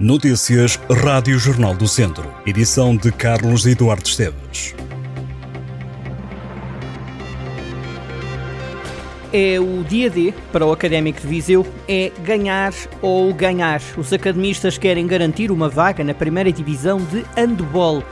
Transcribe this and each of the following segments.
Notícias Rádio Jornal do Centro. Edição de Carlos Eduardo Esteves. É o dia D para o Académico de Viseu, é ganhar ou ganhar. Os academistas querem garantir uma vaga na primeira divisão de handball.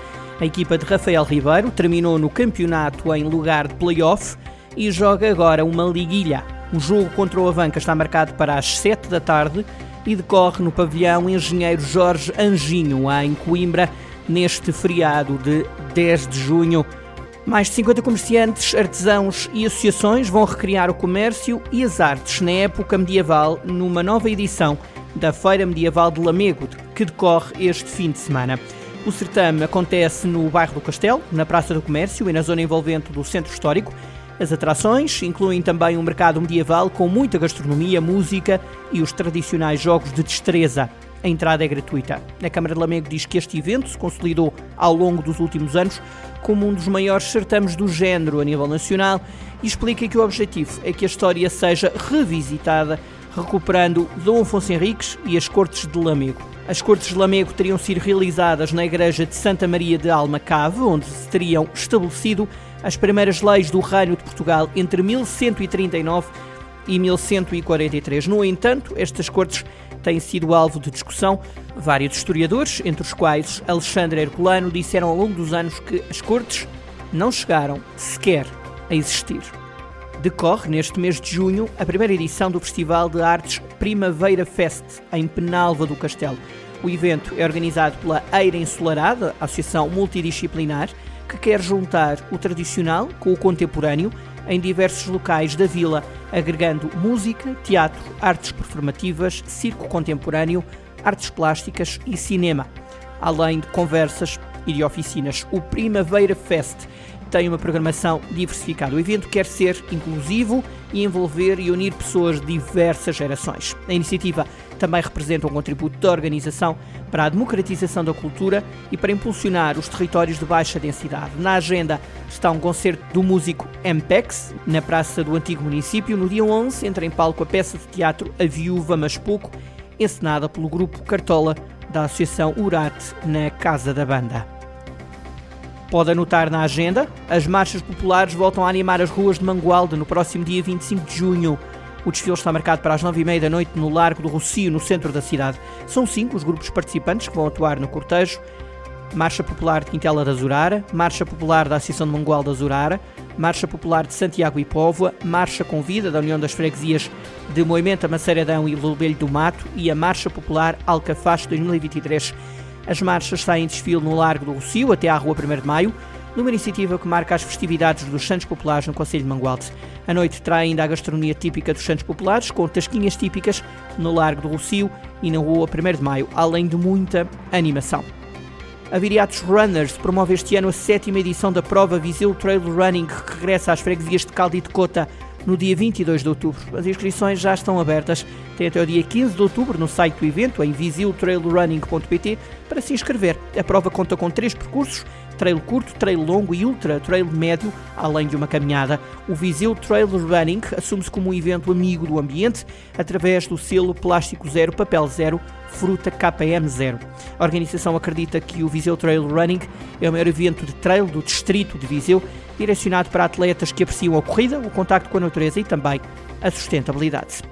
A equipa de Rafael Ribeiro terminou no campeonato em lugar de play-off e joga agora uma liguilha. O jogo contra o Avanca está marcado para as 7 da tarde e decorre no pavilhão Engenheiro Jorge Anjinho, em Coimbra, neste feriado de 10 de junho. Mais de 50 comerciantes, artesãos e associações vão recriar o comércio e as artes na época medieval numa nova edição da Feira Medieval de Lamego, que decorre este fim de semana. O certame acontece no bairro do Castelo, na Praça do Comércio e na zona envolvente do Centro Histórico. As atrações incluem também um mercado medieval com muita gastronomia, música e os tradicionais jogos de destreza. A entrada é gratuita. A Câmara de Lamego diz que este evento se consolidou ao longo dos últimos anos como um dos maiores certames do género a nível nacional e explica que o objetivo é que a história seja revisitada, recuperando Dom Afonso Henriques e as Cortes de Lamego. As Cortes de Lamego teriam sido realizadas na Igreja de Santa Maria de Almacave, onde se teriam estabelecido as primeiras leis do Reino de Portugal entre 1139 e 1143. No entanto, estas cortes têm sido alvo de discussão. Vários historiadores, entre os quais Alexandre Herculano, disseram ao longo dos anos que as cortes não chegaram sequer a existir. Decorre neste mês de junho a primeira edição do Festival de Artes Primavera Fest, em Penalva do Castelo. O evento é organizado pela Eira Ensolarada, associação multidisciplinar, que quer juntar o tradicional com o contemporâneo em diversos locais da vila, agregando música, teatro, artes performativas, circo contemporâneo, artes plásticas e cinema, além de conversas e de oficinas. O Primavera Fest tem uma programação diversificada. O evento quer ser inclusivo e envolver e unir pessoas de diversas gerações. A iniciativa também representa um contributo da organização para a democratização da cultura e para impulsionar os territórios de baixa densidade. Na agenda está um concerto do músico MPEX, na Praça do Antigo Município. No dia 11 entra em palco a peça de teatro A Viúva Mas Pouco, encenada pelo grupo Cartola da Associação Urate, na Casa da Banda. Pode anotar na agenda, as marchas populares voltam a animar as ruas de Mangualde no próximo dia 25 de junho. O desfile está marcado para as nove e meia da noite no Largo do Rocio, no centro da cidade. São cinco os grupos participantes que vão atuar no cortejo. Marcha Popular de Quintela da Zurara, Marcha Popular da Associação de Mangual da Zurara, Marcha Popular de Santiago e Póvoa, Marcha Convida da União das Freguesias de Moimenta, Maceiradão e Lobelho do Mato e a Marcha Popular Alcafaz 2023. As marchas saem em desfile no Largo do Rocio até à Rua 1 de Maio, numa iniciativa que marca as festividades dos Santos Populares no Conselho de Mangualde. A noite terá ainda a gastronomia típica dos Santos Populares, com tasquinhas típicas no Largo do Rocio e na Rua 1 de Maio, além de muita animação. A Viriatos Runners promove este ano a sétima edição da prova Viseu Trail Running, que regressa às freguesias de Calde e de Cota no dia 22 de outubro. As inscrições já estão abertas. Tem até o dia 15 de outubro no site do evento, em visiltrailrunning.pt, para se inscrever. A prova conta com três percursos, trail curto, trail longo e ultra trail médio, além de uma caminhada. O Viseu Trail Running assume-se como um evento amigo do ambiente através do selo Plástico Zero, Papel Zero, Fruta KM Zero. A organização acredita que o Viseu Trail Running é o maior evento de trail do distrito de Viseu, direcionado para atletas que apreciam a corrida, o contacto com a natureza e também a sustentabilidade.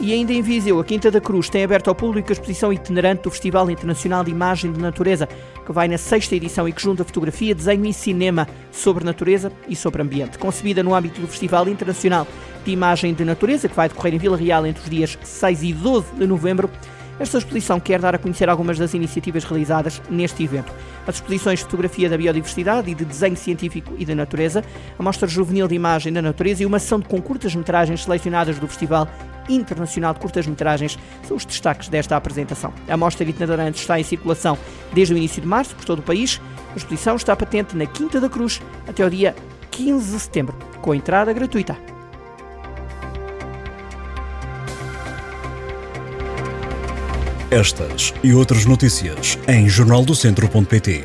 E ainda em Viseu, a Quinta da Cruz tem aberto ao público a exposição itinerante do Festival Internacional de Imagem de Natureza, que vai na sexta edição e que junta fotografia, desenho e cinema sobre natureza e sobre ambiente. Concebida no âmbito do Festival Internacional de Imagem de Natureza, que vai decorrer em Vila Real entre os dias 6 e 12 de novembro, esta exposição quer dar a conhecer algumas das iniciativas realizadas neste evento. As exposições de fotografia da biodiversidade e de desenho científico e da natureza, a mostra juvenil de imagem da natureza e uma ação com curtas-metragens selecionadas do Festival Internacional de Curtas-Metragens são os destaques desta apresentação. A mostra itinerante está em circulação desde o início de março por todo o país. A exposição está patente na Quinta da Cruz até o dia 15 de setembro, com entrada gratuita. Estas e outras notícias em jornaldocentro.pt.